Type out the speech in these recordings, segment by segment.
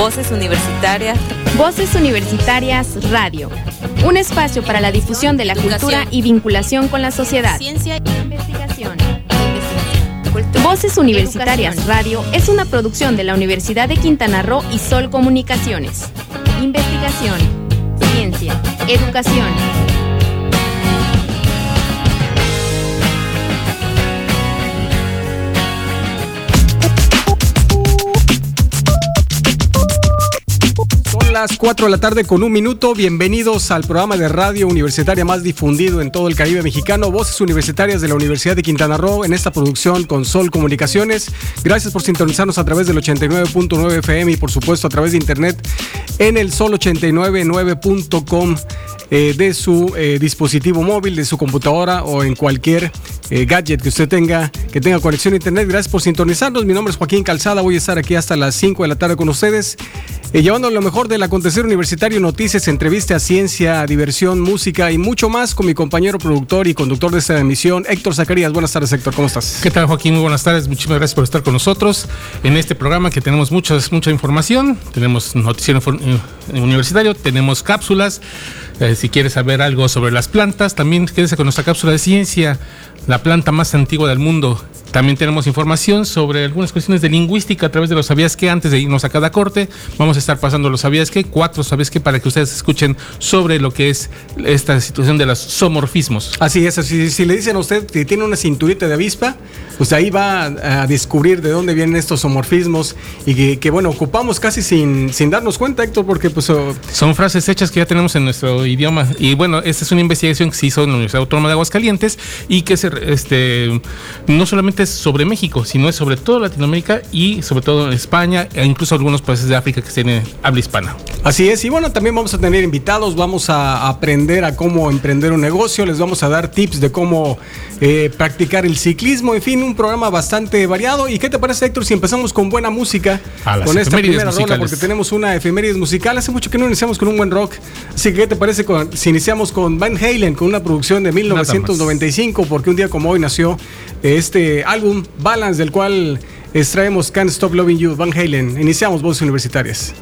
Voces Universitarias. Voces Universitarias Radio. Un espacio para la difusión de la cultura y vinculación con la sociedad. Ciencia e investigación. Voces Universitarias Radio es una producción de la Universidad de Quintana Roo y Sol Comunicaciones. Investigación, ciencia, educación. Las 4 de la tarde con un minuto. Bienvenidos al programa de radio universitaria más difundido en todo el Caribe mexicano, Voces Universitarias de la Universidad de Quintana Roo, en esta producción con Sol Comunicaciones. Gracias por sintonizarnos a través del 89.9 FM y por supuesto a través de internet en el sol899.com. Eh, de su eh, dispositivo móvil, de su computadora o en cualquier eh, gadget que usted tenga, que tenga conexión a internet. Gracias por sintonizarnos. Mi nombre es Joaquín Calzada. Voy a estar aquí hasta las 5 de la tarde con ustedes, llevando lo mejor del acontecer universitario, noticias, entrevistas, ciencia, diversión, música y mucho más con mi compañero productor y conductor de esta emisión, Héctor Zacarías. Buenas tardes, Héctor. ¿Cómo estás? ¿Qué tal, Joaquín? Muy buenas tardes. Muchísimas gracias por estar con nosotros en este programa que tenemos muchas, mucha información. Tenemos noticiero universitario, tenemos cápsulas. Eh, si quieres saber algo sobre las plantas, también quédese con nuestra cápsula de ciencia, la planta más antigua del mundo. También tenemos información sobre algunas cuestiones de lingüística a través de los sabías que antes de irnos a cada corte. Vamos a estar pasando los sabías que, cuatro sabías que para que ustedes escuchen sobre lo que es esta situación de los somorfismos. Así es, si, si le dicen a usted que tiene una cinturita de avispa, pues ahí va a descubrir de dónde vienen estos somorfismos y que, bueno, ocupamos casi sin, sin darnos cuenta, Héctor, porque pues... Oh, Son frases hechas que ya tenemos en nuestro idioma. Y bueno, esta es una investigación que se hizo en la Universidad Autónoma de Aguascalientes y que se, este, no solamente es sobre México, sino es sobre toda Latinoamérica y sobre todo España e incluso algunos países de África que tienen habla hispana. Así es, y bueno, también vamos a tener invitados, vamos a aprender a cómo emprender un negocio, les vamos a dar tips de cómo eh, practicar el ciclismo, en fin, un programa bastante variado. ¿Y qué te parece, Héctor, si empezamos con buena música? con esta primera rola, porque tenemos una efemérides musical. Hace mucho que no iniciamos con un buen rock. Así que, ¿qué te parece si iniciamos con Van Halen, con una producción de 1995? Porque un día como hoy nació este álbum, Balance, del cual extraemos Can't Stop Loving You, Van Halen. Iniciamos Voces Universitarias.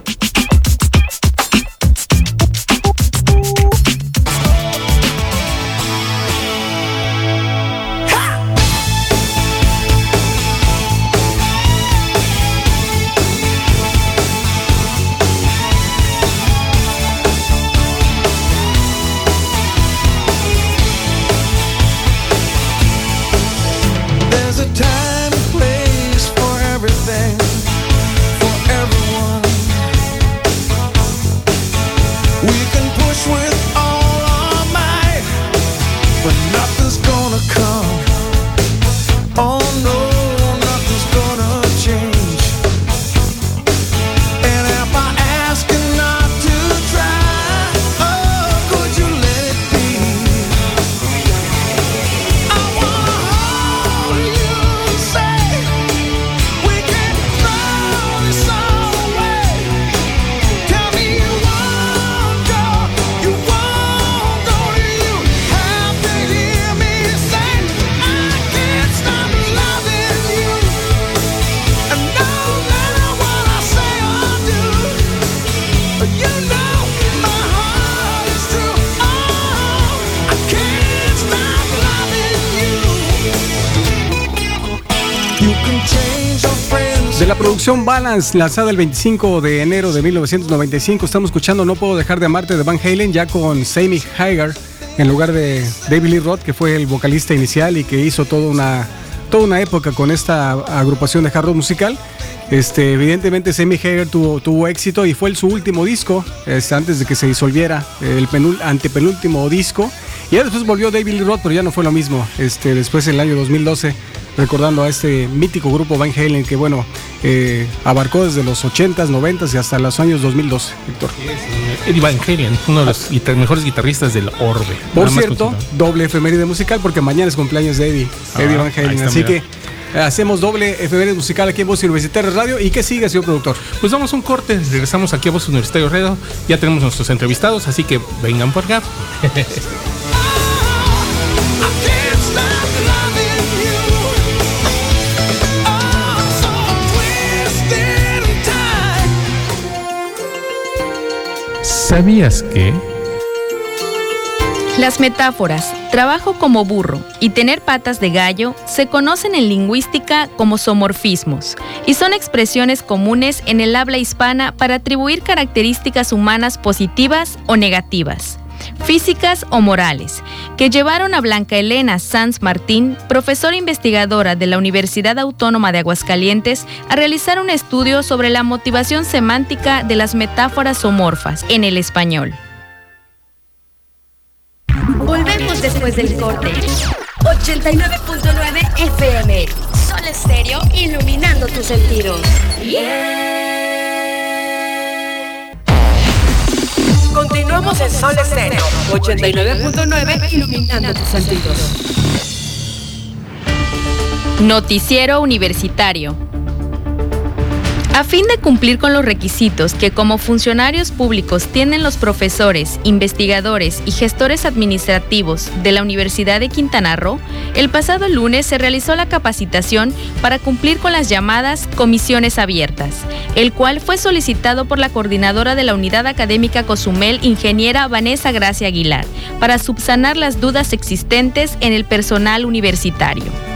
Lanzada el 25 de enero de 1995. Estamos escuchando No Puedo Dejar de Amarte de Van Halen, ya con Sammy Hagar en lugar de David Lee Roth, que fue el vocalista inicial y que hizo toda una, toda una época con esta agrupación de hard rock musical. Este, evidentemente Sammy Hagar tuvo, tuvo éxito y fue su último disco, este, antes de que se disolviera, el antepenúltimo disco. Y después volvió David Lee Roth, pero ya no fue lo mismo. Este, después en el año 2012 recordando a este mítico grupo Van Halen que, bueno, eh, abarcó desde los 80s, 90s y hasta los años 2012, Héctor. Eddie Van Halen, uno de los mejores guitarristas del orbe. Por cierto, doble efeméride musical porque mañana es cumpleaños de Eddie, ah, Eddie Van Halen. Así que eh, hacemos doble efeméride musical aquí en Voz Universitaria Radio. ¿Y qué sigue, señor productor? Pues vamos a un corte, regresamos aquí a Voz Universitaria Radio. Ya tenemos nuestros entrevistados, así que vengan por acá. ¿Sabías que? Las metáforas, trabajo como burro y tener patas de gallo se conocen en lingüística como somorfismos y son expresiones comunes en el habla hispana para atribuir características humanas positivas o negativas físicas o morales, que llevaron a Blanca Elena Sanz Martín, profesora investigadora de la Universidad Autónoma de Aguascalientes, a realizar un estudio sobre la motivación semántica de las metáforas somorfas en el español. Volvemos después del corte. 89.9 FM. Sol Estéreo, iluminando tus sentidos. Continuamos en Sol Estéreo. 89.9, iluminando tus sentidos. Noticiero Universitario a fin de cumplir con los requisitos que como funcionarios públicos tienen los profesores, investigadores y gestores administrativos de la Universidad de Quintana Roo, el pasado lunes se realizó la capacitación para cumplir con las llamadas comisiones abiertas, el cual fue solicitado por la coordinadora de la Unidad Académica Cozumel, ingeniera Vanessa Gracia Aguilar, para subsanar las dudas existentes en el personal universitario.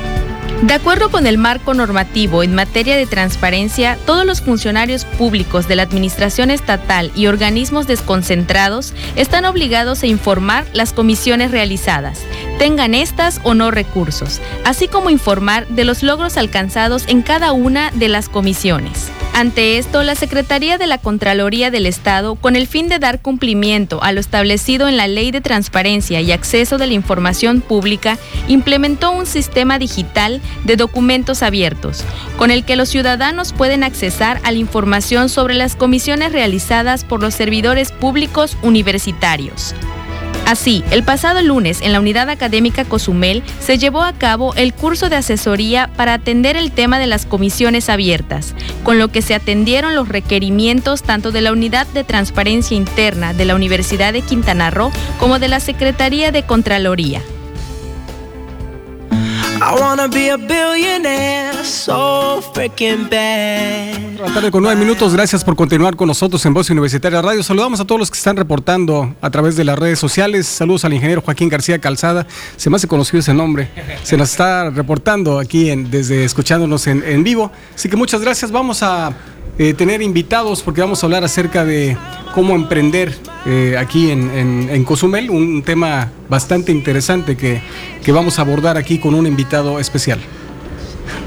De acuerdo con el marco normativo en materia de transparencia, todos los funcionarios públicos de la Administración Estatal y organismos desconcentrados están obligados a informar las comisiones realizadas, tengan estas o no recursos, así como informar de los logros alcanzados en cada una de las comisiones. Ante esto, la Secretaría de la Contraloría del Estado, con el fin de dar cumplimiento a lo establecido en la Ley de Transparencia y Acceso de la Información Pública, implementó un sistema digital de documentos abiertos, con el que los ciudadanos pueden accesar a la información sobre las comisiones realizadas por los servidores públicos universitarios. Así, el pasado lunes en la Unidad Académica Cozumel se llevó a cabo el curso de asesoría para atender el tema de las comisiones abiertas, con lo que se atendieron los requerimientos tanto de la Unidad de Transparencia Interna de la Universidad de Quintana Roo como de la Secretaría de Contraloría. I wanna be a billionaire, so freaking bad. tarde con nueve minutos, gracias por continuar con nosotros en Voz Universitaria Radio. Saludamos a todos los que están reportando a través de las redes sociales. Saludos al ingeniero Joaquín García Calzada. Se me hace conocido ese nombre. Se nos está reportando aquí desde escuchándonos en vivo. Así que muchas gracias. Vamos a eh, tener invitados porque vamos a hablar acerca de cómo emprender eh, aquí en, Cozumel, un tema bastante interesante que, vamos a abordar aquí con un invitado especial.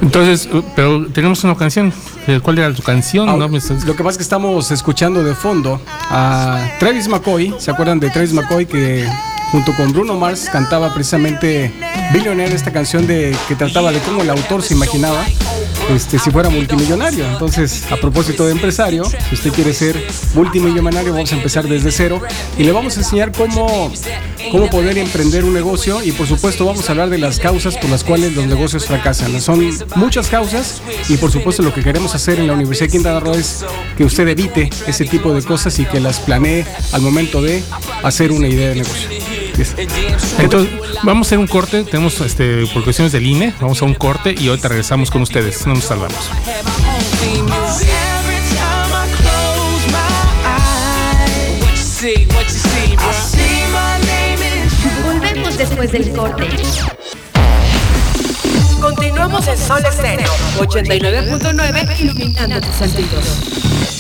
Entonces, uh, pero tenemos una canción. ¿Cuál era tu canción? Ah, lo que pasa es que estamos escuchando de fondo a Travis McCoy. ¿Se acuerdan de Travis McCoy que junto con Bruno Mars cantaba precisamente Billionaire, esta canción de que trataba de cómo el autor se imaginaba este, si fuera multimillonario. Entonces, a propósito de empresario, si usted quiere ser multimillonario, vamos a empezar desde cero y le vamos a enseñar cómo, cómo poder emprender un negocio y por supuesto vamos a hablar de las causas por las cuales los negocios fracasan. Son muchas causas y por supuesto lo que queremos hacer en la Universidad de Quintana Roo es que usted evite ese tipo de cosas y que las planee al momento de hacer una idea de negocio. Entonces, vamos a hacer un corte, tenemos este, por cuestiones del INE, vamos a un corte y ahorita regresamos con ustedes, no nos salvamos. Volvemos después del corte. Continuamos en Sol Estéreo 89.9 iluminando tus sentidos.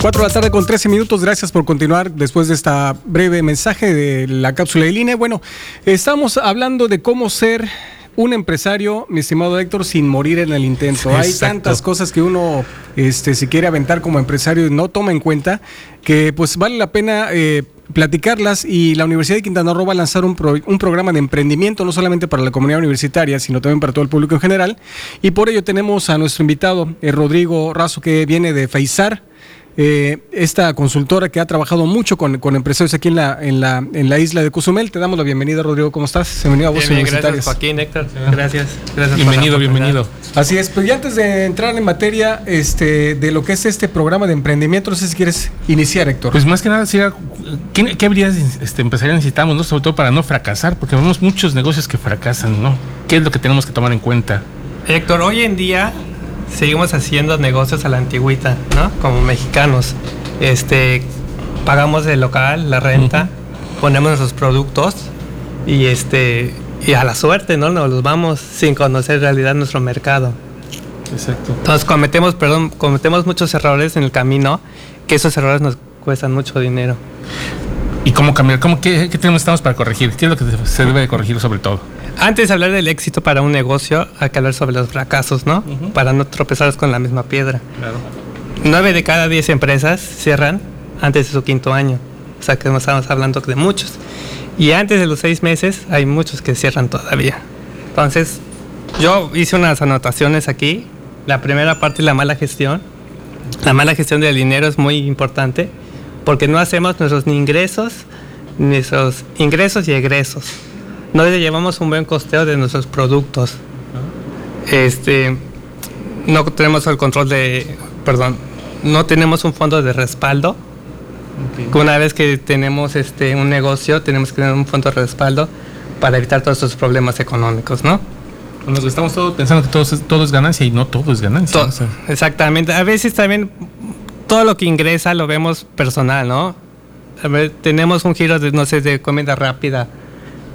4 de la tarde con 13 minutos. Gracias por continuar después de esta breve mensaje de la cápsula de línea. Bueno, estamos hablando de cómo ser un empresario, mi estimado Héctor, sin morir en el intento. Hay tantas cosas que uno este, si quiere aventar como empresario y no toma en cuenta que pues vale la pena eh, platicarlas y la Universidad de Quintana Roo va a lanzar un, un, programa de emprendimiento no solamente para la comunidad universitaria, sino también para todo el público en general. Y por ello tenemos a nuestro invitado, eh, Rodrigo Razo, que viene de Feizar eh, esta consultora que ha trabajado mucho con, empresarios aquí en la, en, la, en la isla de Cozumel. Te damos la bienvenida, Rodrigo. ¿Cómo estás? Bienvenido a vos, Gracias, Joaquín, Héctor. Gracias. gracias bienvenido, bienvenido. Así es, pero ya antes de entrar en materia este, de lo que es este programa de emprendimiento, no sé si quieres iniciar, Héctor. Pues más que nada, ¿qué, qué habilidades este, empresariales necesitamos, ¿no? sobre todo para no fracasar? Porque vemos muchos negocios que fracasan, ¿no? ¿Qué es lo que tenemos que tomar en cuenta? Héctor, hoy en día seguimos haciendo negocios a la antigüita, ¿no? Como mexicanos. Este, pagamos el local, la renta, ponemos nuestros productos y este y a la suerte, ¿no? Nos los vamos sin conocer en realidad nuestro mercado. Exacto. Entonces cometemos, perdón, cometemos muchos errores en el camino, que esos errores nos cuestan mucho dinero. ¿Y cómo cambiar? ¿Cómo, qué, qué tenemos para corregir? ¿Qué es lo que se debe de corregir sobre todo? Antes de hablar del éxito para un negocio, hay que hablar sobre los fracasos, ¿no? Para no tropezar con la misma piedra. Claro. Nueve de cada diez empresas cierran antes de su quinto año. O sea que no estamos hablando de muchos. Y antes de los seis meses hay muchos que cierran todavía. Entonces, yo hice unas anotaciones aquí. La primera parte es la mala gestión. La mala gestión del dinero es muy importante porque no hacemos nuestros ni ingresos, nuestros ingresos y egresos. No llevamos un buen costeo de nuestros productos. Este, no tenemos el control de, perdón, no tenemos un fondo de respaldo una vez que tenemos este, un negocio, tenemos que tener un fondo de respaldo para evitar todos estos problemas económicos, ¿no? Nos estamos todos pensando que todo es, todo es ganancia y no todo es ganancia. Exactamente. A veces también todo lo que ingresa lo vemos personal, ¿no? A ver, tenemos un giro de, no sé, de comida rápida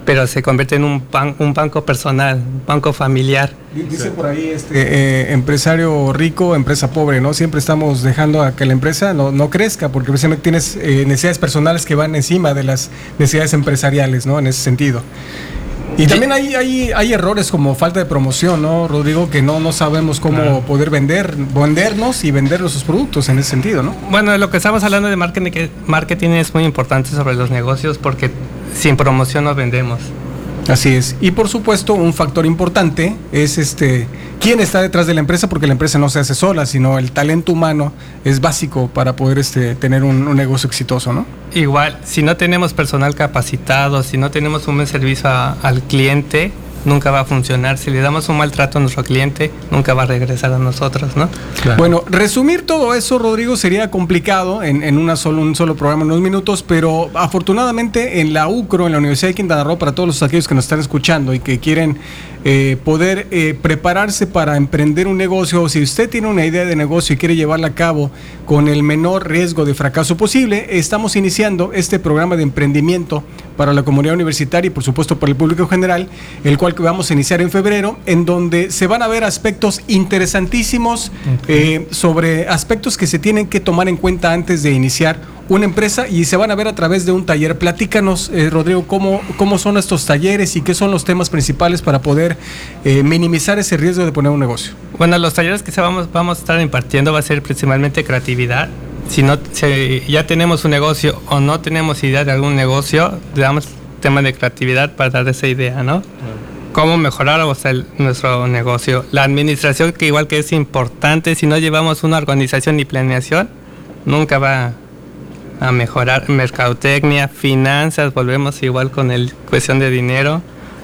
pero se convierte en un, un banco personal, un banco familiar. Dice por ahí este eh, empresario rico, empresa pobre, ¿no? Siempre estamos dejando a que la empresa no, no crezca, porque precisamente tienes eh, necesidades personales que van encima de las necesidades empresariales, ¿no? En ese sentido. Y también hay, hay, hay, errores como falta de promoción, ¿no, Rodrigo? Que no, no sabemos cómo poder vender, vendernos y vender nuestros productos en ese sentido, ¿no? Bueno, lo que estamos hablando de marketing, marketing es muy importante sobre los negocios porque sin promoción no vendemos. Así es. Y por supuesto, un factor importante es este quién está detrás de la empresa, porque la empresa no se hace sola, sino el talento humano es básico para poder este, tener un, negocio exitoso, ¿no? Igual, si no tenemos personal capacitado, si no tenemos un buen servicio al cliente, nunca va a funcionar. Si le damos un maltrato a nuestro cliente, nunca va a regresar a nosotros, ¿no? Bueno, resumir todo eso, Rodrigo, sería complicado en, en una solo, un solo programa en unos minutos, pero afortunadamente en la UCRO, en la Universidad de Quintana Roo, para todos los aquellos que nos están escuchando y que quieren eh, poder eh, prepararse para emprender un negocio, o si usted tiene una idea de negocio y quiere llevarla a cabo con el menor riesgo de fracaso posible, estamos iniciando este programa de emprendimiento para la comunidad universitaria y por supuesto para el público general, el cual vamos a iniciar en febrero, en donde se van a ver aspectos interesantísimos eh, sobre aspectos que se tienen que tomar en cuenta antes de iniciar una empresa y se van a ver a través de un taller. Platícanos, eh, Rodrigo, cómo, cómo son estos talleres y qué son los temas principales para poder eh, minimizar ese riesgo de poner un negocio. Bueno, los talleres que se vamos, vamos a estar impartiendo va a ser principalmente creatividad. Si, no, si ya tenemos un negocio o no tenemos idea de algún negocio, le damos tema de creatividad para dar esa idea, ¿no? Cómo mejorar nuestro negocio. La administración, que igual que es importante, si no llevamos una organización y planeación, nunca va a mejorar mercadotecnia, finanzas, volvemos igual con el cuestión de dinero,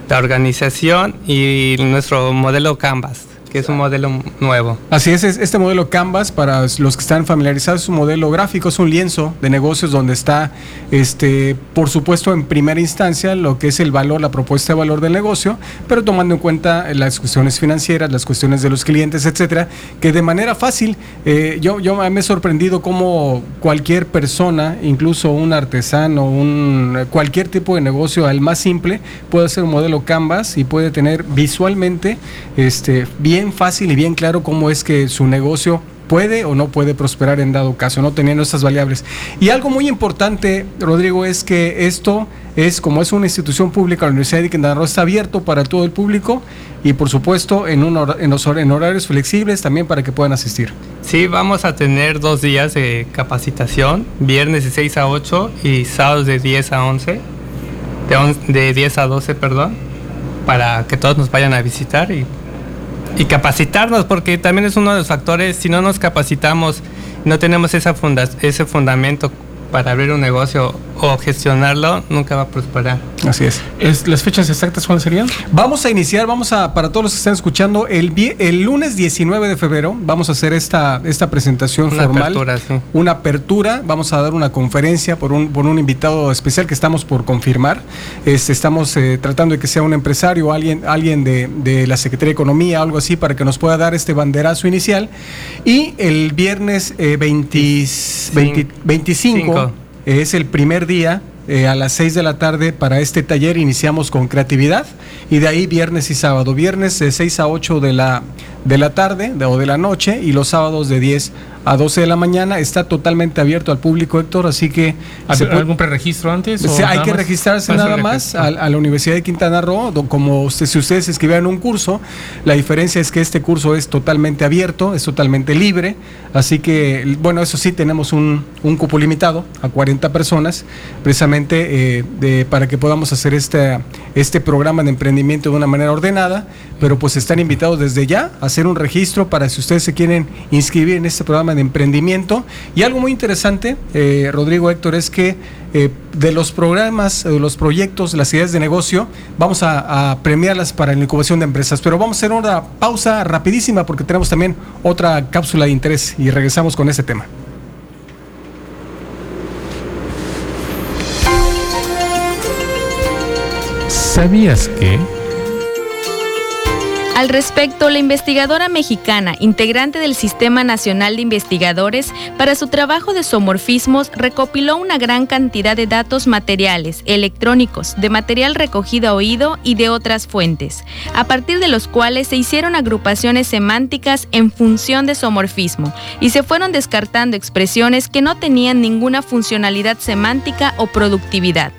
la organización y nuestro modelo Canvas que es un modelo nuevo. Así es, este modelo Canvas, para los que están familiarizados, es un modelo gráfico, es un lienzo de negocios donde está, este, por supuesto, en primera instancia lo que es el valor, la propuesta de valor del negocio, pero tomando en cuenta las cuestiones financieras, las cuestiones de los clientes, etcétera, que de manera fácil, eh, yo, yo me he sorprendido cómo cualquier persona, incluso un artesano, un, cualquier tipo de negocio, al más simple, puede hacer un modelo Canvas y puede tener visualmente este, bien fácil y bien claro cómo es que su negocio puede o no puede prosperar en dado caso, no teniendo estas variables. Y algo muy importante, Rodrigo, es que esto es, como es una institución pública, la Universidad de Quintana Roo está abierto para todo el público y por supuesto en, un en, los, horarios flexibles también para que puedan asistir. Sí, vamos a tener dos días de capacitación, viernes de 6 a 8 y sábados de 10 a 11, de, de 10 a 12, perdón, para que todos nos vayan a visitar y y capacitarnos, porque también es uno de los factores, si no nos capacitamos, no tenemos esa funda ese fundamento para abrir un negocio o gestionarlo, nunca va a prosperar. Así es. es. ¿Las fechas exactas cuáles serían? Vamos a iniciar, vamos a, para todos los que están escuchando, el, el lunes 19 de febrero vamos a hacer esta, esta presentación una formal. Apertura, sí. Una apertura, vamos a dar una conferencia por un, por un invitado especial que estamos por confirmar. Este, estamos eh, tratando de que sea un empresario, alguien, alguien de, de, la Secretaría de Economía, algo así, para que nos pueda dar este banderazo inicial. Y el viernes eh, 20, 20, 25 Cinco. es el primer día eh, a las 6 de la tarde para este taller iniciamos con creatividad y de ahí viernes y sábado. Viernes de 6 a 8 de la, de la tarde de, o de la noche y los sábados de 10 a 12 de la mañana. Está totalmente abierto al público, Héctor, así que... ¿Algún puede, preregistro antes? O hay que registrarse nada más a, a, la Universidad de Quintana Roo. Como usted, si ustedes se inscribieran un curso, la diferencia es que este curso es totalmente abierto, es totalmente libre. Así que, bueno, eso sí, tenemos un, un cupo limitado a 40 personas, precisamente eh, de, para que podamos hacer este, este programa de emprendimiento de una manera ordenada. Pero pues están invitados desde ya a hacer un registro para si ustedes se quieren inscribir en este programa de emprendimiento. Y algo muy interesante, eh, Rodrigo Héctor, es que eh, de los programas, de los proyectos, las ideas de negocio, vamos a, a, premiarlas para la incubación de empresas. Pero vamos a hacer una pausa rapidísima porque tenemos también otra cápsula de interés y regresamos con ese tema. ¿Sabías que? Al respecto, la investigadora mexicana, integrante del Sistema Nacional de Investigadores, para su trabajo de zoomorfismos recopiló una gran cantidad de datos materiales, electrónicos, de material recogido a oído y de otras fuentes, a partir de los cuales se hicieron agrupaciones semánticas en función de zoomorfismo y se fueron descartando expresiones que no tenían ninguna funcionalidad semántica o productividad.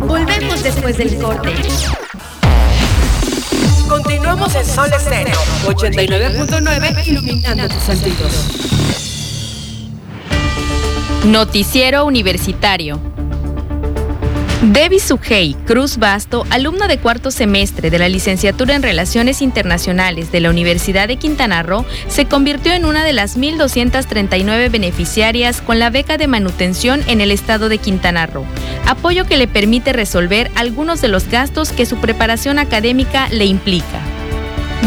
Volvemos después del corte. Continuamos en Sol Estéreo 89.9 iluminando tus sentidos. Noticiero Universitario. Debbie Sugey Cruz Basto, alumna de cuarto semestre de la licenciatura en Relaciones Internacionales de la Universidad de Quintana Roo, se convirtió en una de las 1.239 beneficiarias con la beca de manutención en el estado de Quintana Roo, apoyo que le permite resolver algunos de los gastos que su preparación académica le implica.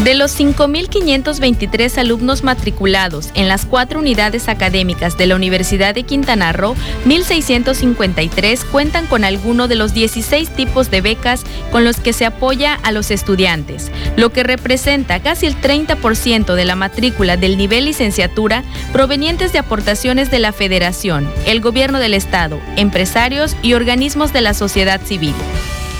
De los 5.523 alumnos matriculados en las cuatro unidades académicas de la Universidad de Quintana Roo, 1.653 cuentan con alguno de los 16 tipos de becas con los que se apoya a los estudiantes, lo que representa casi el 30% de la matrícula del nivel licenciatura provenientes de aportaciones de la Federación, el Gobierno del Estado, empresarios y organismos de la sociedad civil.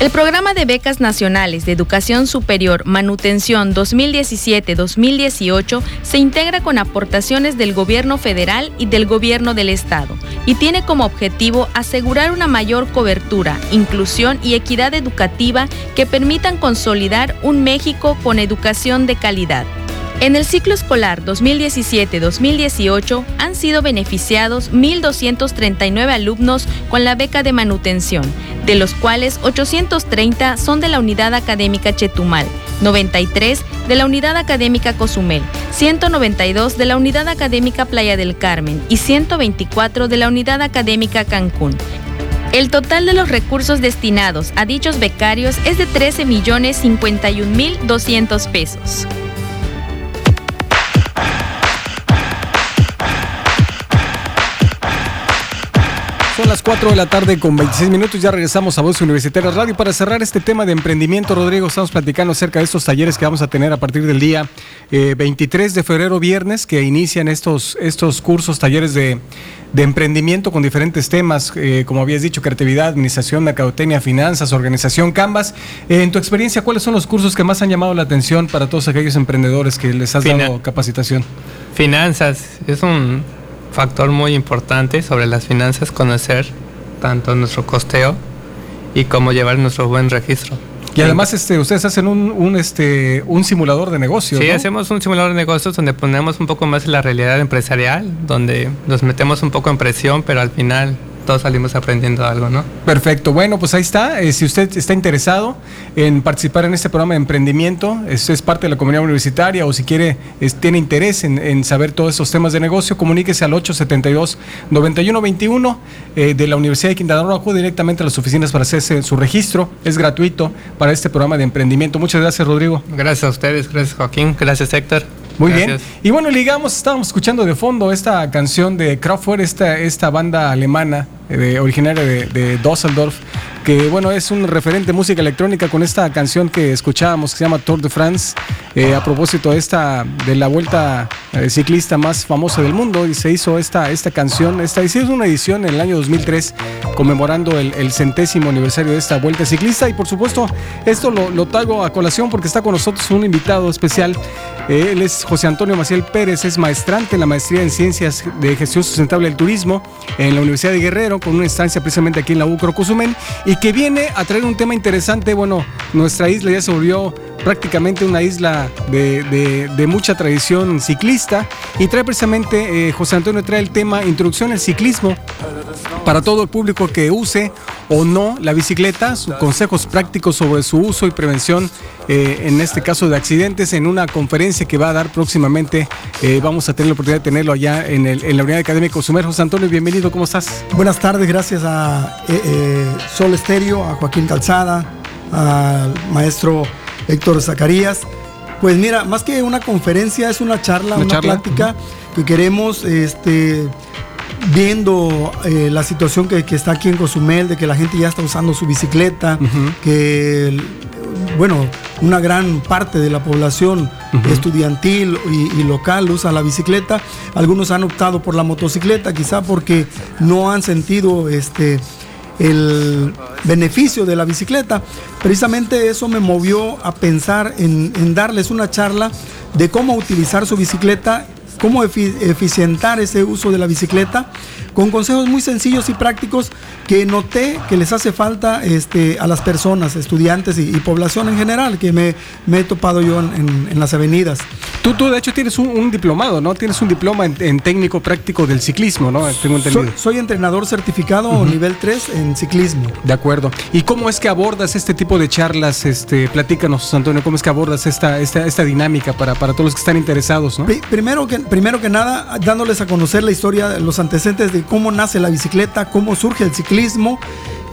El programa de becas nacionales de educación superior Manutención 2017-2018 se integra con aportaciones del gobierno federal y del gobierno del estado y tiene como objetivo asegurar una mayor cobertura, inclusión y equidad educativa que permitan consolidar un México con educación de calidad. En el ciclo escolar 2017-2018 han sido beneficiados 1.239 alumnos con la beca de manutención, de los cuales 830 son de la Unidad Académica Chetumal, 93 de la Unidad Académica Cozumel, 192 de la Unidad Académica Playa del Carmen y 124 de la Unidad Académica Cancún. El total de los recursos destinados a dichos becarios es de 13 millones 51 mil 200 pesos. Las 4 de la tarde con 26 minutos. Ya regresamos a Voz Universitaria Radio. Para cerrar este tema de emprendimiento, Rodrigo, estamos platicando acerca de estos talleres que vamos a tener a partir del día eh, 23 de febrero, viernes, que inician estos, estos cursos, talleres de, de emprendimiento con diferentes temas, eh, como habías dicho, creatividad, administración, mercadotecnia, finanzas, organización, Canvas. Eh, en tu experiencia, ¿cuáles son los cursos que más han llamado la atención para todos aquellos emprendedores que les has Fina dado capacitación? Finanzas es un factor muy importante sobre las finanzas, conocer tanto nuestro costeo y cómo llevar nuestro buen registro. Y además, este, ustedes hacen un, un, este, un simulador de negocios. Sí, ¿no? hacemos un simulador de negocios donde ponemos un poco más la realidad empresarial, donde nos metemos un poco en presión, pero al final todos salimos aprendiendo algo, ¿no? Perfecto, bueno, pues ahí está. Eh, si usted está interesado en participar en este programa de emprendimiento, es, es parte de la comunidad universitaria o si quiere, tiene interés en, saber todos esos temas de negocio, comuníquese al 872-9121 eh, de la Universidad de Quintana Roo, acude directamente a las oficinas para hacerse su registro, es gratuito para este programa de emprendimiento. Muchas gracias, Rodrigo. Gracias a ustedes, gracias Joaquín, gracias Héctor. Muy bien. Y bueno, ligamos, estábamos escuchando de fondo esta canción de Kraftwerk, esta, esta banda alemana eh, originaria de, de Düsseldorf, que bueno, es un referente de música electrónica con esta canción que escuchábamos que se llama Tour de France, eh, a propósito de esta de la vuelta eh, ciclista más famosa del mundo y se hizo esta, esta canción, esta hizo una edición en el año 2003 conmemorando el, centésimo aniversario de esta vuelta ciclista. Y por supuesto esto lo, lo traigo a colación porque está con nosotros un invitado especial, eh, él es José Antonio Maciel Pérez, es maestrante en la maestría en Ciencias de Gestión Sustentable del Turismo en la Universidad de Guerrero con una instancia precisamente aquí en la UCRO Cozumel y que viene a traer un tema interesante. Bueno, nuestra isla ya se volvió prácticamente una isla de, mucha tradición ciclista y trae precisamente, eh, José Antonio trae el tema Introducción al ciclismo para todo el público que use o no la bicicleta, sus consejos prácticos sobre su uso y prevención, eh, en este caso de accidentes, en una conferencia que va a dar próximamente. Eh, vamos a tener la oportunidad de tenerlo allá en, la Unidad Académica Sumer. José Antonio, bienvenido, ¿cómo estás? Buenas tardes, gracias a Sol Estéreo, a Joaquín Calzada, al maestro Héctor Zacarías. Pues mira, más que una conferencia, es una charla, una, plática que queremos, este, viendo eh, la situación que, está aquí en Cozumel, de que la gente ya está usando su bicicleta, que, bueno, una gran parte de la población estudiantil y, y, local usa la bicicleta. Algunos han optado por la motocicleta, quizá porque no han sentido este el beneficio de la bicicleta. Precisamente eso me movió a pensar en, darles una charla de cómo utilizar su bicicleta, cómo eficientar ese uso de la bicicleta con consejos muy sencillos y prácticos que noté que les hace falta este, a las personas, estudiantes y, población en general, que me, he topado yo en, las avenidas. Tú, tú, de hecho, tienes un, diplomado, ¿no? Tienes un diploma en, técnico práctico del ciclismo, ¿no? Tengo entendido. Soy, entrenador certificado nivel 3 en ciclismo. De acuerdo. ¿Y cómo es que abordas este tipo de charlas? Este, platícanos, Antonio, ¿cómo es que abordas esta, esta, esta dinámica para, para todos los que están interesados, ¿no? Primero que, primero que nada, dándoles a conocer la historia, los antecedentes de cómo nace la bicicleta, cómo surge el ciclismo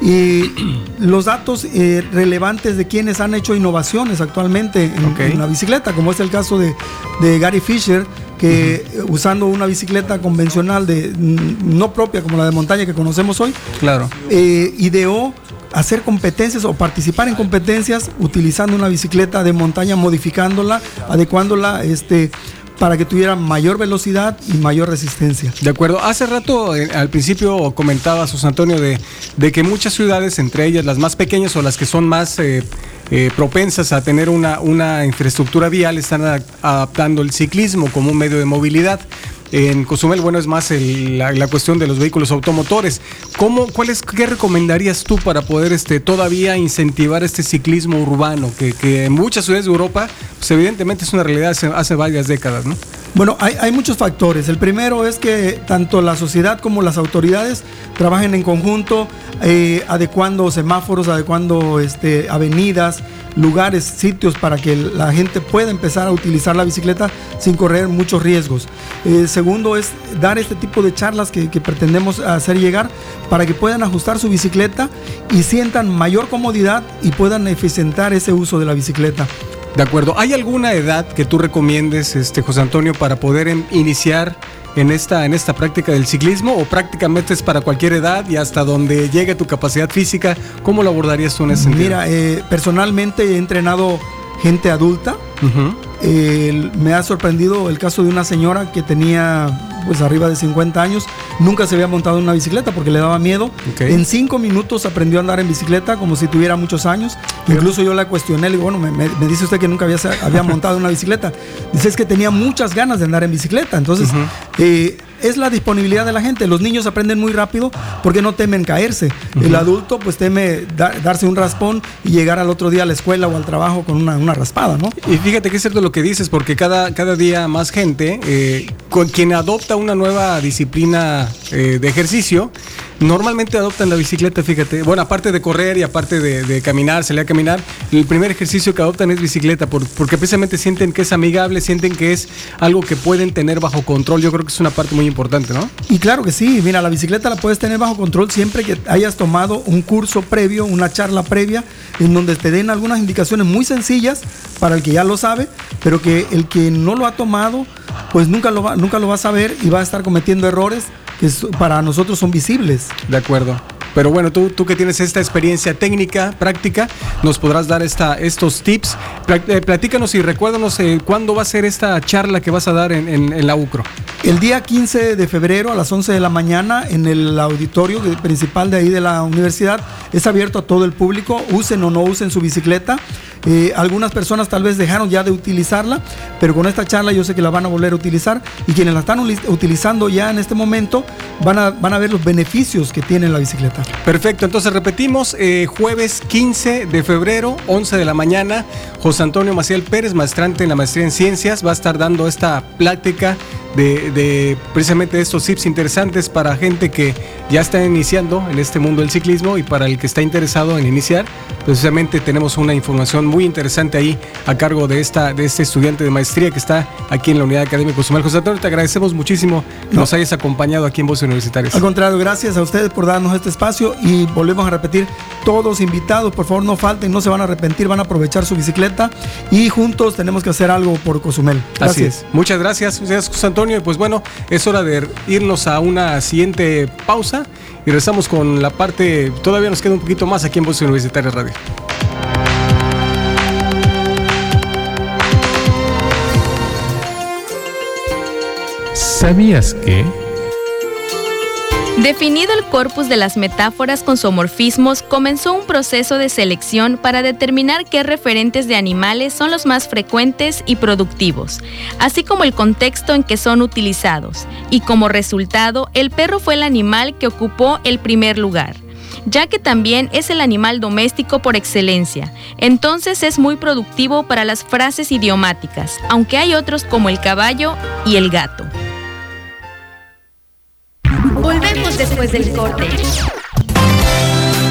y los datos eh, relevantes de quienes han hecho innovaciones actualmente en, la bicicleta, como es el caso de, Gary Fisher, que usando una bicicleta convencional de no propia como la de montaña que conocemos hoy, claro. Eh, ideó hacer competencias o participar en competencias utilizando una bicicleta de montaña, modificándola, adecuándola este, para que tuviera mayor velocidad y mayor resistencia. De acuerdo. Hace rato, eh, al principio comentaba José Antonio de, de, que muchas ciudades, entre ellas las más pequeñas o las que son más eh, eh, propensas a tener una, una infraestructura vial, están adaptando el ciclismo como un medio de movilidad. En Cozumel, bueno, es más la, cuestión de los vehículos automotores. ¿Cómo, cuál es, ¿Qué recomendarías tú para poder este, todavía incentivar este ciclismo urbano? Que, en muchas ciudades de Europa, pues evidentemente es una realidad hace, varias décadas, ¿no? Bueno, hay, muchos factores. El primero es que tanto la sociedad como las autoridades trabajen en conjunto, eh, adecuando semáforos, adecuando este, avenidas, lugares, sitios para que la gente pueda empezar a utilizar la bicicleta sin correr muchos riesgos. Eh, segundo es dar este tipo de charlas que, pretendemos hacer llegar para que puedan ajustar su bicicleta y sientan mayor comodidad y puedan eficientar ese uso de la bicicleta. De acuerdo. ¿Hay alguna edad que tú recomiendes, este, José Antonio, para poder iniciar en esta, en esta práctica del ciclismo o prácticamente es para cualquier edad y hasta donde llegue tu capacidad física? ¿Cómo lo abordarías tú en ese sentido? Mira, eh, personalmente he entrenado gente adulta. me ha sorprendido el caso de una señora que tenía pues arriba de 50 años, nunca se había montado en una bicicleta porque le daba miedo. En cinco minutos aprendió a andar en bicicleta como si tuviera muchos años. Incluso yo la cuestioné, le digo, bueno, me, dice usted que nunca había, había montado en una bicicleta. Dice, es que tenía muchas ganas de andar en bicicleta. Entonces, es la disponibilidad de la gente. Los niños aprenden muy rápido porque no temen caerse. El adulto pues teme darse un raspón y llegar al otro día a la escuela o al trabajo con una, raspada, ¿no? Y fíjate que es cierto lo que dices, porque cada, cada día más gente, eh, con quien adopta una nueva disciplina eh, de ejercicio, normalmente adoptan la bicicleta, fíjate. Bueno, aparte de correr y aparte de, caminar, salir a caminar, el primer ejercicio que adoptan es bicicleta, porque precisamente sienten que es amigable, sienten que es algo que pueden tener bajo control. Yo creo que es una parte muy importante, ¿no? Y claro que sí, mira, la bicicleta la puedes tener bajo control siempre que hayas tomado un curso previo, una charla previa, en donde te den algunas indicaciones muy sencillas para el que ya lo sabe, pero que el que no lo ha tomado, pues nunca lo va, nunca lo va a saber y va a estar cometiendo errores que para nosotros son visibles. De acuerdo. Pero bueno, tú, tú que tienes esta experiencia técnica, práctica, nos podrás dar esta, estos tips. Eh, platícanos y recuérdanos eh, cuándo va a ser esta charla que vas a dar en, en, la UCRO. El día 15 de febrero a las 11 de la mañana en el auditorio principal de ahí de la universidad. Es abierto a todo el público, usen o no usen su bicicleta. Eh, algunas personas tal vez dejaron ya de utilizarla, pero con esta charla yo sé que la van a volver a utilizar y quienes la están utilizando ya en este momento van a, van a ver los beneficios que tiene la bicicleta. Perfecto, entonces repetimos, eh, jueves 15 de febrero, 11 de la mañana, José Antonio Maciel Pérez, maestrante en la maestría en ciencias, va a estar dando esta plática de, precisamente estos tips interesantes para gente que ya está iniciando en este mundo del ciclismo y para el que está interesado en iniciar. Precisamente tenemos una información muy interesante ahí a cargo de, esta, de este estudiante de maestría que está aquí en la Unidad Académica Cozumel. José Antonio, te agradecemos muchísimo que nos hayas acompañado aquí en Voces Universitarias. Al contrario, gracias a ustedes por darnos este espacio y volvemos a repetir, todos invitados, por favor no falten, no se van a arrepentir, van a aprovechar su bicicleta y juntos tenemos que hacer algo por Cozumel. Gracias. Muchas gracias, José Antonio. Y pues bueno, es hora de irnos a una siguiente pausa y regresamos con la parte, todavía nos queda un poquito más aquí en Voz Universitaria Radio. ¿Sabías que... Definido el corpus de las metáforas con somorfismos, comenzó un proceso de selección para determinar qué referentes de animales son los más frecuentes y productivos, así como el contexto en que son utilizados, y como resultado, el perro fue el animal que ocupó el primer lugar ya que también es el animal doméstico por excelencia, entonces es muy productivo para las frases idiomáticas, aunque hay otros como el caballo y el gato. Volvemos después del corte.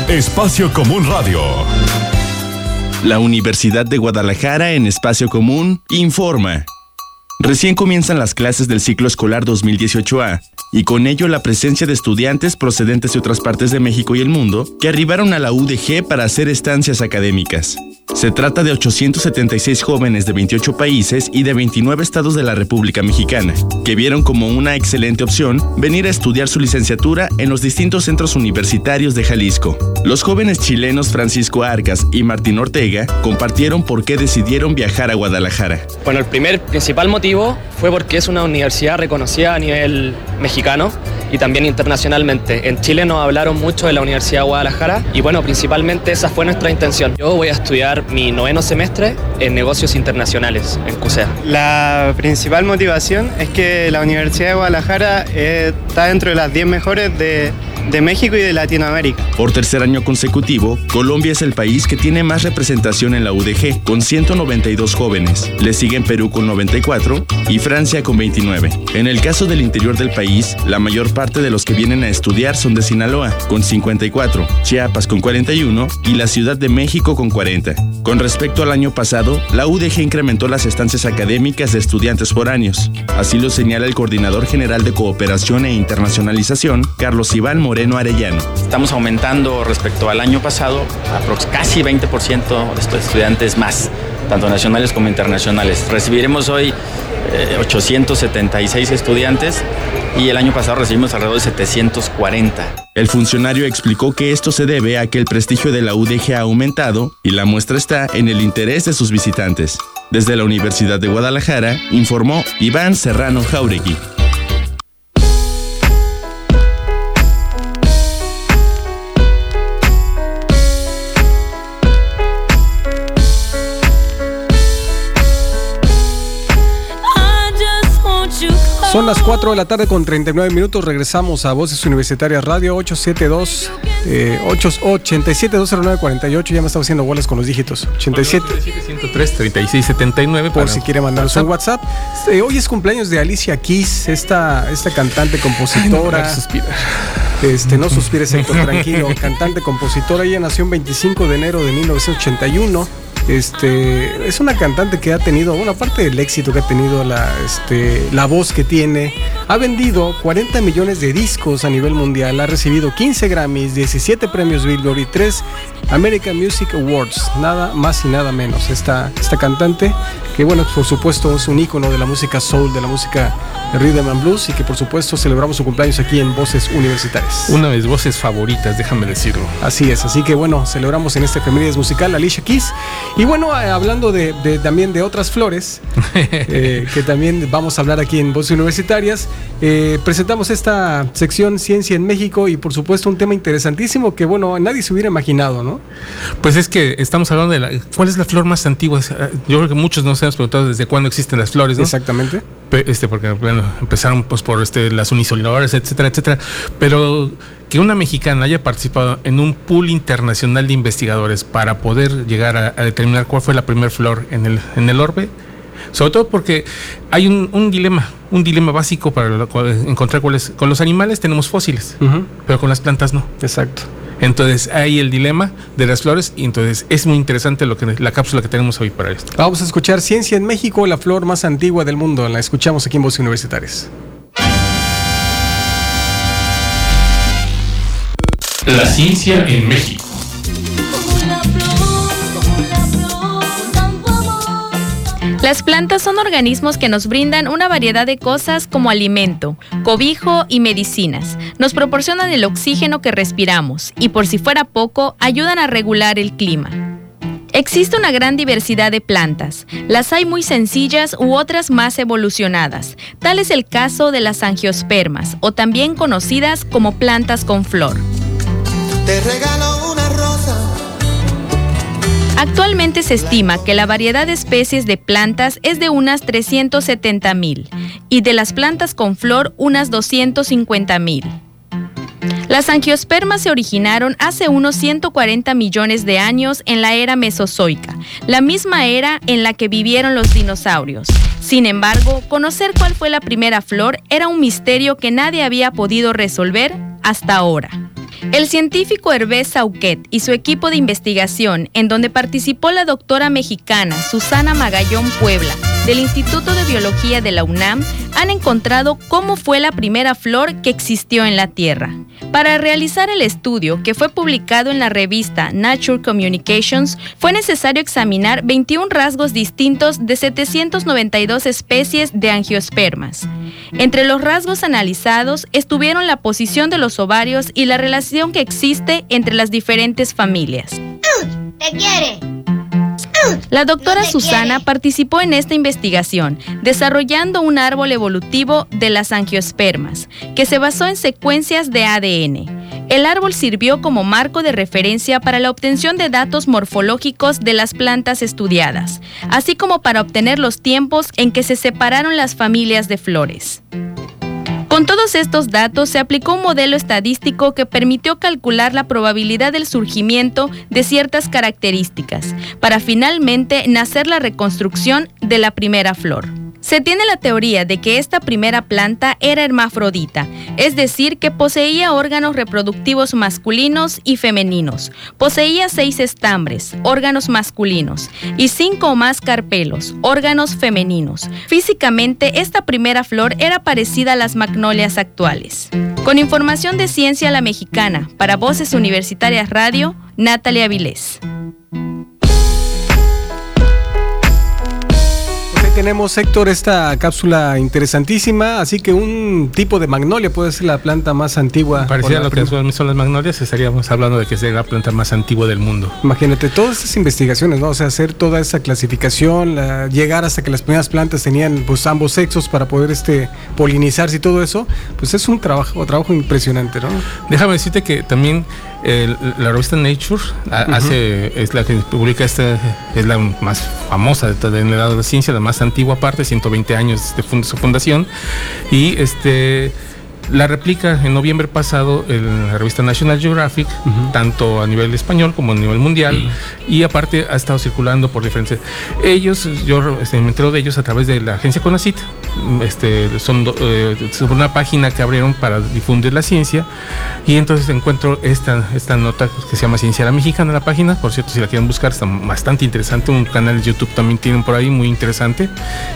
Espacio Común Radio. La Universidad de Guadalajara en Espacio Común informa. Recién comienzan las clases del ciclo escolar 2018A y con ello la presencia de estudiantes procedentes de otras partes de México y el mundo que arribaron a la UDG para hacer estancias académicas. Se trata de 876 jóvenes de 28 países y de 29 estados de la República Mexicana, que vieron como una excelente opción venir a estudiar su licenciatura en los distintos centros universitarios de Jalisco. Los jóvenes chilenos Francisco Arcas y Martín Ortega compartieron por qué decidieron viajar a Guadalajara. Bueno, el primer principal motivo fue porque es una universidad reconocida a nivel mexicano y también internacionalmente. En Chile nos hablaron mucho de la Universidad de Guadalajara y bueno, principalmente esa fue nuestra intención. Yo voy a estudiar mi noveno semestre en negocios internacionales en CUSEA. La principal motivación es que la Universidad de Guadalajara eh, está dentro de las 10 mejores de de México y de Latinoamérica. Por tercer año consecutivo, Colombia es el país que tiene más representación en la UDG, con 192 jóvenes. Le siguen Perú con 94 y Francia con 29. En el caso del interior del país, la mayor parte de los que vienen a estudiar son de Sinaloa, con 54, Chiapas con 41 y la Ciudad de México con 40. Con respecto al año pasado, la UDG incrementó las estancias académicas de estudiantes foráneos. Así lo señala el coordinador general de cooperación e internacionalización, Carlos Iván Moreno Arellano. Estamos aumentando respecto al año pasado casi 20% de estos estudiantes más, tanto nacionales como internacionales. Recibiremos hoy 876 eh, estudiantes y el año pasado recibimos alrededor de 740. El funcionario explicó que esto se debe a que el prestigio de la UDG ha aumentado y la muestra está en el interés de sus visitantes. Desde la Universidad de Guadalajara, informó Iván Serrano Jauregui. Son las 4 de la tarde con 39 minutos. Regresamos a Voces Universitarias Radio 872 Eh, 87 209 48, ya me estaba haciendo bolas con los dígitos. 87 103 36 79. Por si quiere mandarnos un WhatsApp. Eh, hoy es cumpleaños de Alicia Keys, esta, esta cantante, compositora. Ay, no, este, no suspires, Héctor, tranquilo. cantante, compositora. Ella nació el 25 de enero de 1981 este, es una cantante que ha tenido, bueno, aparte del éxito que ha tenido, la, este, la voz que tiene, ha vendido 40 millones de discos a nivel mundial, ha recibido 15 Grammys, 17 premios Billboard y 3 American Music Awards, nada más y nada menos. Esta, esta cantante, que bueno, por supuesto es un ícono de la música soul, de la música rhythm and blues y que por supuesto celebramos su cumpleaños aquí en Voces Universitarias. Una de mis voces favoritas, déjame decirlo. Así es, así que bueno, celebramos en este efemérides musical Alicia Keys. Y bueno, eh, hablando de, también de otras flores, eh, que también vamos a hablar aquí en Voces Universitarias, eh, presentamos esta sección Ciencia en México y por supuesto un tema interesantísimo que bueno, nadie se hubiera imaginado, ¿no? Pues es que estamos hablando de la, cuál es la flor más antigua. Yo creo que muchos nos hemos preguntado desde cuándo existen las flores, ¿no? Exactamente. Este, porque bueno, empezaron pues por este, las unicelulares, etcétera, etcétera. Pero que una mexicana haya participado en un pool internacional de investigadores para poder llegar a, determinar cuál fue la primera flor en el, en el orbe, sobre todo porque hay un, dilema, un dilema básico para encontrar cuáles. Con los animales tenemos fósiles, pero con las plantas no. Exacto. Entonces hay el dilema de las flores y entonces es muy interesante lo que la cápsula que tenemos hoy para esto. Vamos a escuchar Ciencia en México, la flor más antigua del mundo. La escuchamos aquí en Voces Universitarias. La ciencia en México. Las plantas son organismos que nos brindan una variedad de cosas como alimento, cobijo y medicinas. Nos proporcionan el oxígeno que respiramos y por si fuera poco, ayudan a regular el clima. Existe una gran diversidad de plantas. Las hay muy sencillas u otras más evolucionadas. Tal es el caso de las angiospermas, o también conocidas como plantas con flor. Te regalo Actualmente se estima que la variedad de especies de plantas es de unas 370 mil y de las plantas con flor unas 250 mil. Las angiospermas se originaron hace unos 140 millones de años en la era mesozoica, la misma era en la que vivieron los dinosaurios. Sin embargo, conocer cuál fue la primera flor era un misterio que nadie había podido resolver hasta ahora. El científico Hervé Sauquet y su equipo de investigación, en donde participó la doctora mexicana Susana Magallón Puebla, del Instituto de Biología de la UNAM, han encontrado cómo fue la primera flor que existió en la Tierra. Para realizar el estudio, que fue publicado en la revista Nature Communications, fue necesario examinar 21 rasgos distintos de 792 especies de angiospermas. Entre los rasgos analizados estuvieron la posición de los ovarios y la relación que existe entre las diferentes familias. ¡Te quiere! La doctora Susana participó en esta investigación, desarrollando un árbol evolutivo de las angiospermas, que se basó en secuencias de ADN. El árbol sirvió como marco de referencia para la obtención de datos morfológicos de las plantas estudiadas, así como para obtener los tiempos en que se separaron las familias de flores. Con todos estos datos se aplicó un modelo estadístico que permitió calcular la probabilidad del surgimiento de ciertas características para finalmente nacer la reconstrucción de la primera flor. Se tiene la teoría de que esta primera planta era hermafrodita, es decir, que poseía órganos reproductivos masculinos y femeninos. Poseía seis estambres, órganos masculinos, y cinco o más carpelos, órganos femeninos. Físicamente, esta primera flor era parecida a las magnolias actuales. Con información de Ciencia la Mexicana, para Voces Universitarias Radio, Natalia Vilés. Tenemos, Héctor, esta cápsula interesantísima. Así que un tipo de magnolia puede ser la planta más antigua. Parecía lo que son las magnolias, estaríamos hablando de que es la planta más antigua del mundo. Imagínate, todas estas investigaciones, ¿no? O sea, hacer toda esa clasificación, llegar hasta que las primeras plantas tenían pues ambos sexos para poder este polinizarse y todo eso, pues es un trabajo, trabajo impresionante, ¿no? Déjame decirte que también la revista Nature hace, es la que publica esta, es la más famosa de, de, de la ciencia, la más antigua parte, 120 años de su fundación. Y este la replica en noviembre pasado en la revista National Geographic, tanto a nivel español como a nivel mundial, y aparte ha estado circulando por diferentes. Ellos, yo este, me entero de ellos a través de la agencia CONACIT, este, son eh, una página que abrieron para difundir la ciencia, y entonces encuentro esta, esta nota que se llama Ciencia la Mexicana, la página, por cierto, si la quieren buscar, está bastante interesante, un canal de YouTube también tienen por ahí, muy interesante,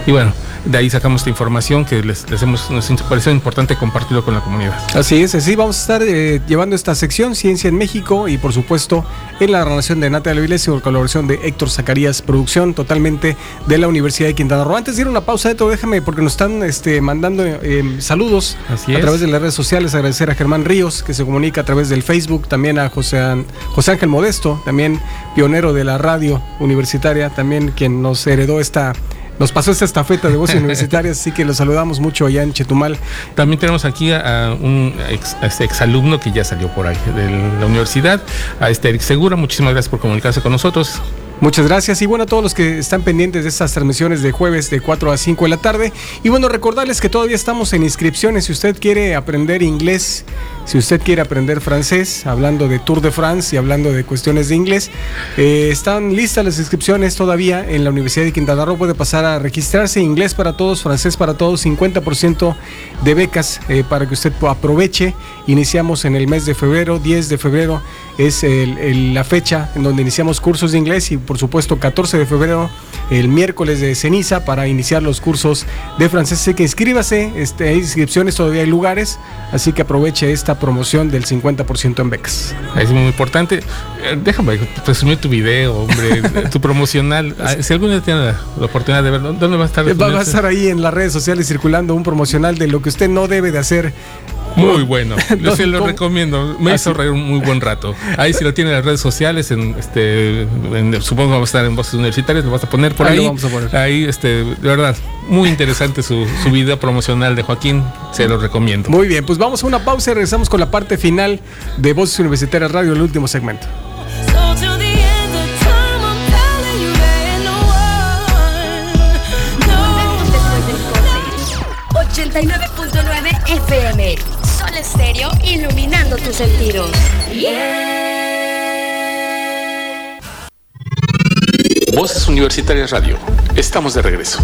y bueno, de ahí sacamos esta información que les, hemos, nos parece importante compartirlo con la comunidad. Así es, así vamos a estar eh, llevando esta sección Ciencia en México y por supuesto en la relación de Natalia Viles y con colaboración de Héctor Zacarías, producción totalmente de la Universidad de Quintana Roo. Antes de ir a una pausa, Eto, déjame porque nos están este, mandando eh, saludos a través de las redes sociales. Agradecer a Germán Ríos que se comunica a través del Facebook, también a José, José Ángel Modesto, también pionero de la radio universitaria, también quien nos heredó esta nos pasó esta estafeta de voces universitarias, así que los saludamos mucho allá en Chetumal. También tenemos aquí a, un ex, este exalumno que ya salió por ahí de la universidad, a este Eric Segura. Muchísimas gracias por comunicarse con nosotros. Muchas gracias y bueno a todos los que están pendientes de estas transmisiones de jueves de 4 a 5 de la tarde. Y bueno, recordarles que todavía estamos en inscripciones. Si usted quiere aprender inglés, si usted quiere aprender francés, hablando de Tour de France y hablando de cuestiones de inglés, eh, están listas las inscripciones todavía en la Universidad de Quintana Roo. Puede pasar a registrarse inglés para todos, francés para todos, 50% de becas eh, para que usted aproveche. Iniciamos en el mes de febrero, 10 de febrero es la fecha en donde iniciamos cursos de inglés y por supuesto 14 de febrero el miércoles de ceniza para iniciar los cursos de francés. Así que inscríbase, este, hay inscripciones, todavía hay lugares, así que aproveche esta promoción del 50% en becas. Es muy importante. Eh, déjame presumir tu video, hombre, tu promocional. Ah, si alguna tiene la, oportunidad de verlo, ¿dónde va a estar? Va, a estar ahí en las redes sociales circulando un promocional de lo que usted no debe de hacer muy bueno. Yo se lo recomiendo. Me hizo reír un muy buen rato. Ahí si lo tiene en las redes sociales, en este, supongo que vamos a estar en voces universitarias, lo vas a poner por ahí. Ahí, este, de verdad, muy interesante su, su video promocional de Joaquín. Se lo recomiendo. Muy bien, pues vamos a una pausa y regresamos con la parte final de Voces Universitarias Radio, el último segmento. 89.9 FM. Sol Estéreo, iluminando tus sentidos. Voces Universitarias Radio. Estamos de regreso.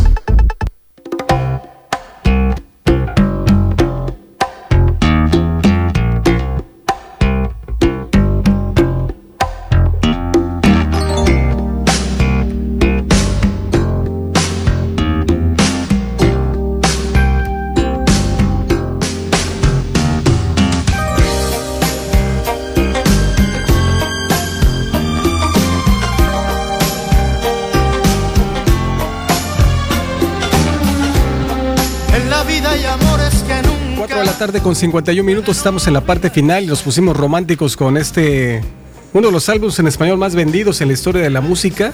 Tarde con 51 minutos, estamos en la parte final y nos pusimos románticos con este, uno de los álbumes en español más vendidos en la historia de la música.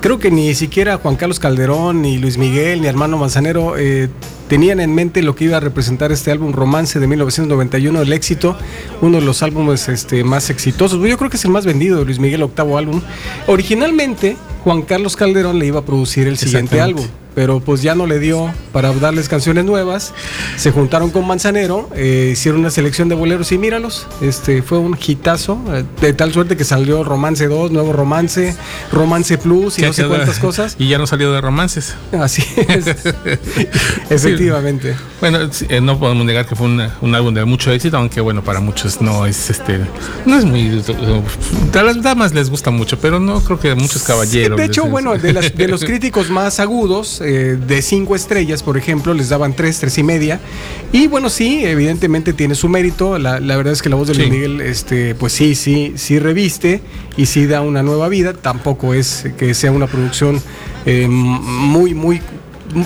Creo que ni siquiera Juan Carlos Calderón, ni Luis Miguel, ni Hermano Manzanero eh, tenían en mente lo que iba a representar este álbum Romance de 1991, el éxito, uno de los álbumes este, más exitosos. Yo creo que es el más vendido de Luis Miguel, octavo álbum. Originalmente, Juan Carlos Calderón le iba a producir el siguiente álbum pero pues ya no le dio para darles canciones nuevas. Se juntaron con Manzanero, eh, hicieron una selección de boleros y míralos, este fue un hitazo, eh, de tal suerte que salió Romance 2, nuevo Romance, Romance Plus y no sé cuántas cosas. Y ya no salió de romances. Así es. Efectivamente. Bueno, eh, no podemos negar que fue un álbum de mucho éxito, aunque bueno, para muchos no es este no es muy a las damas les gusta mucho, pero no creo que a muchos caballeros. de hecho, bueno, de, de los críticos más agudos eh, de cinco estrellas, por ejemplo, les daban tres, tres y media. Y bueno, sí, evidentemente tiene su mérito. La, verdad es que la voz de Luis Miguel, este, pues sí, sí, sí reviste y sí da una nueva vida. Tampoco es que sea una producción eh, muy, muy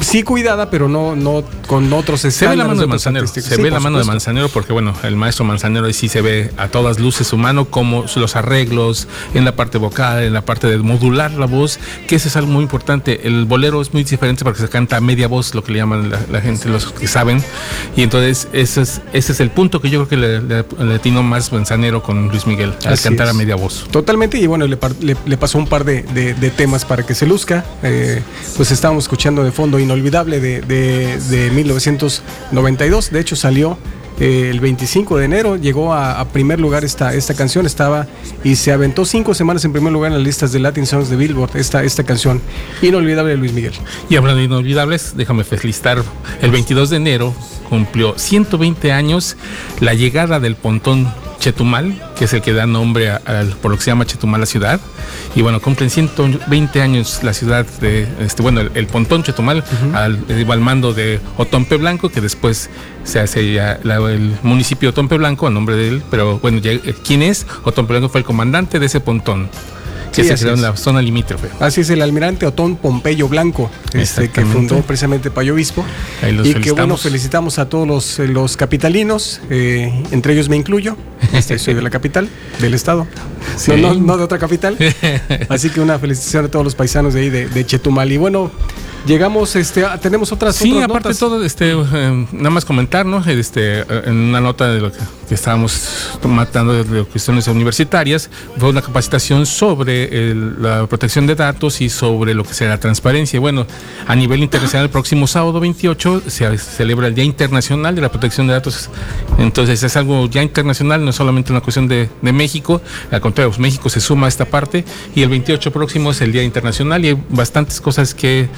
sí cuidada, pero no, no con otros Se ve la mano de Manzanero. Se ve la mano de Manzanero porque, bueno, el maestro Manzanero ahí sí se ve a todas luces humano, como los arreglos en la parte vocal, en la parte de modular la voz, que eso es algo muy importante. El bolero es muy diferente porque se canta a media voz, lo que le llaman la, gente, los que saben. Y entonces ese es, ese es el punto que yo creo que le, le, atinó más Manzanero con Luis Miguel, al cantar a media voz. Totalmente, y bueno, le, pasó un par de, temas para que se luzca. Eh, pues estábamos escuchando de fondo Inolvidable de, de, 1992. De hecho, salió eh, el 25 de enero llegó a, primer lugar esta, esta canción, estaba y se aventó cinco semanas en primer lugar en las listas de Latin Songs de Billboard, esta, esta canción inolvidable de Luis Miguel. Y hablando de inolvidables, déjame felicitar, el 22 de enero cumplió 120 años la llegada del pontón Chetumal, que es el que da nombre a, por lo que se llama Chetumal la ciudad. Y bueno, cumplen 120 años la ciudad de, este, bueno, el, pontón Chetumal al, al, mando de Otompe Blanco, que después se hace ya el municipio Otompe Blanco a nombre de él. Pero bueno, ¿quién es? Otompe Blanco fue el comandante de ese pontón que se creó en la zona limítrofe. Así es, el almirante Otón Pompeyo Blanco, este, que fundó precisamente Payo Obispo. y que bueno, felicitamos a todos los, los capitalinos, eh, entre ellos me incluyo, este, soy de la capital, del estado, no, no, de otra capital. Así que una felicitación a todos los paisanos de ahí, de, de Chetumal. Y bueno, Llegamos, este, tenemos otras. Sí, aparte de todo, este, eh, nada más comentar, ¿no? Este, eh, en una nota de lo que, estábamos matando de cuestiones universitarias, fue una capacitación sobre la protección de datos y sobre lo que será transparencia. Bueno, a nivel internacional, el próximo sábado 28 se celebra el Día Internacional de la Protección de Datos. Entonces es algo ya internacional, no es solamente una cuestión de, de México. Al contrario, pues, México se suma a esta parte y el 28 próximo es el Día Internacional y hay bastantes cosas que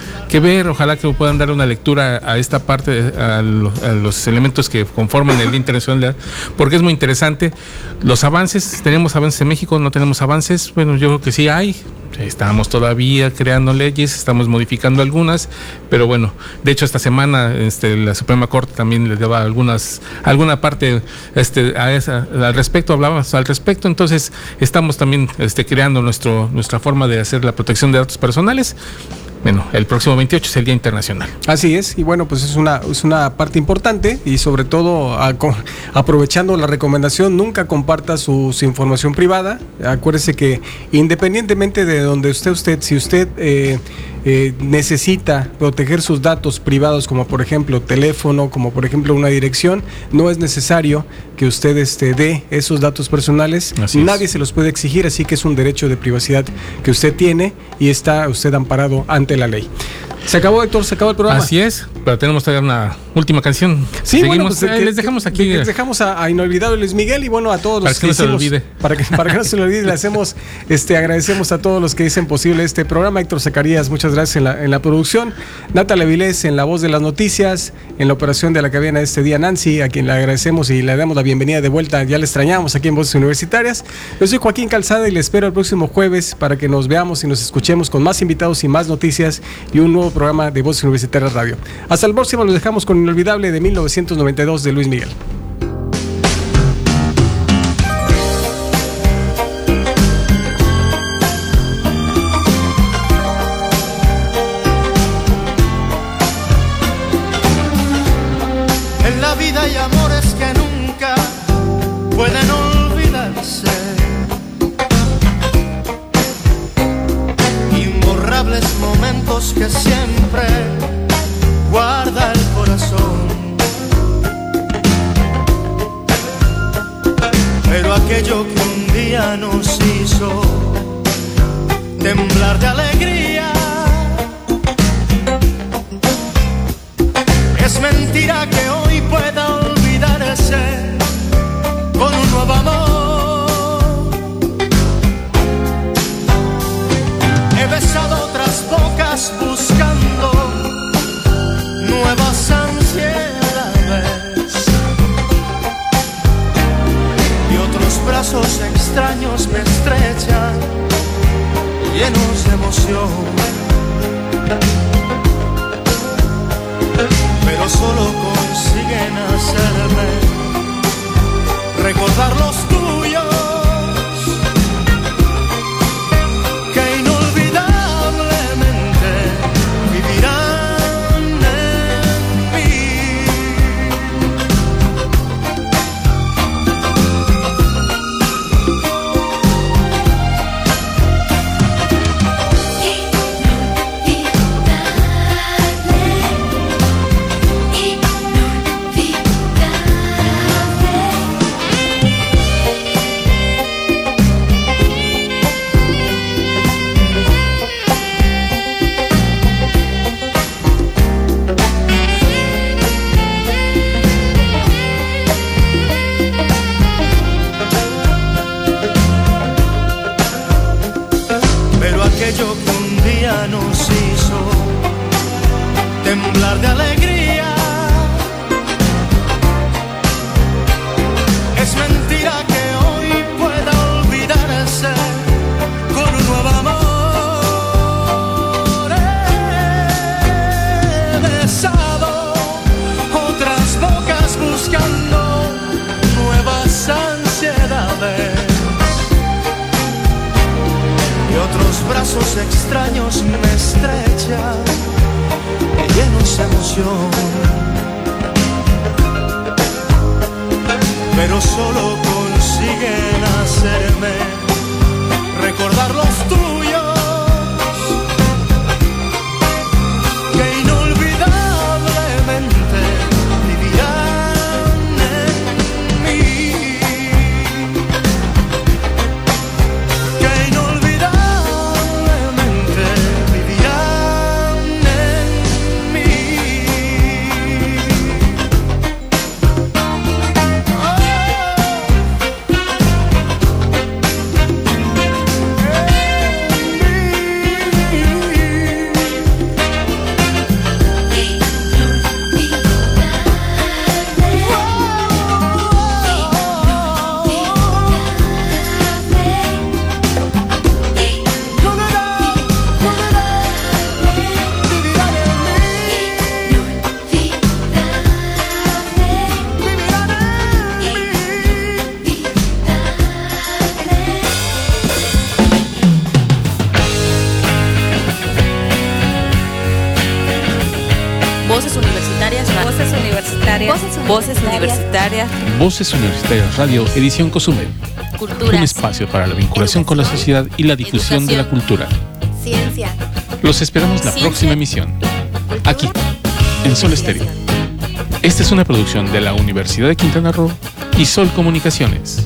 ver, ojalá que puedan dar una lectura a esta parte, a, los elementos que conforman el Día Internacional, porque es muy interesante. Los avances, tenemos avances en México, no tenemos avances, bueno, yo creo que sí hay, estamos todavía creando leyes, estamos modificando algunas, pero bueno, de hecho esta semana este, la Suprema Corte también le daba algunas, alguna parte este, a esa, al respecto, hablábamos al respecto, entonces estamos también este, creando nuestro, nuestra forma de hacer la protección de datos personales bueno, el próximo 28 es el Día Internacional. Así es, y bueno, pues es una, es una parte importante y sobre todo aprovechando la recomendación, nunca comparta su, información privada. Acuérdese que independientemente de donde esté usted, si usted eh, eh, necesita proteger sus datos privados, como por ejemplo teléfono, como por ejemplo una dirección, no es necesario que usted este, dé esos datos personales. Nadie se los puede exigir, así que es un derecho de privacidad que usted tiene y está usted amparado ante la ley. Se acabó, Héctor, se acabó el programa. Así es, pero tenemos todavía una última canción. Sí, Seguimos, bueno, pues, les dejamos aquí. Les dejamos a, Inolvidable Luis Miguel y bueno, a todos los que, no se lo olvide. Para que, para que no se lo olvide, le hacemos, este, agradecemos a todos los que dicen posible este programa. Héctor Zacarías, muchas gracias en la, en la producción. Natalia Vilés en la voz de las noticias, en la operación de la cabina de este día, Nancy, a quien le agradecemos y le damos la bienvenida de vuelta. Ya le extrañamos aquí en Voces Universitarias. Yo soy Joaquín Calzada y le espero el próximo jueves para que nos veamos y nos escuchemos con más invitados y más noticias y un nuevo programa de Voces Universitarias Radio. Hasta el próximo, los dejamos con Inolvidable de 1992 de Luis Miguel. Voces Universitarias Radio, edición Cozumel. Culturas. Un espacio para la vinculación con la sociedad y la difusión de la cultura. Ciencia. Los esperamos la Ciencia. próxima emisión. Aquí, en Sol Estéreo. Esta es una producción de la Universidad de Quintana Roo y Sol Comunicaciones.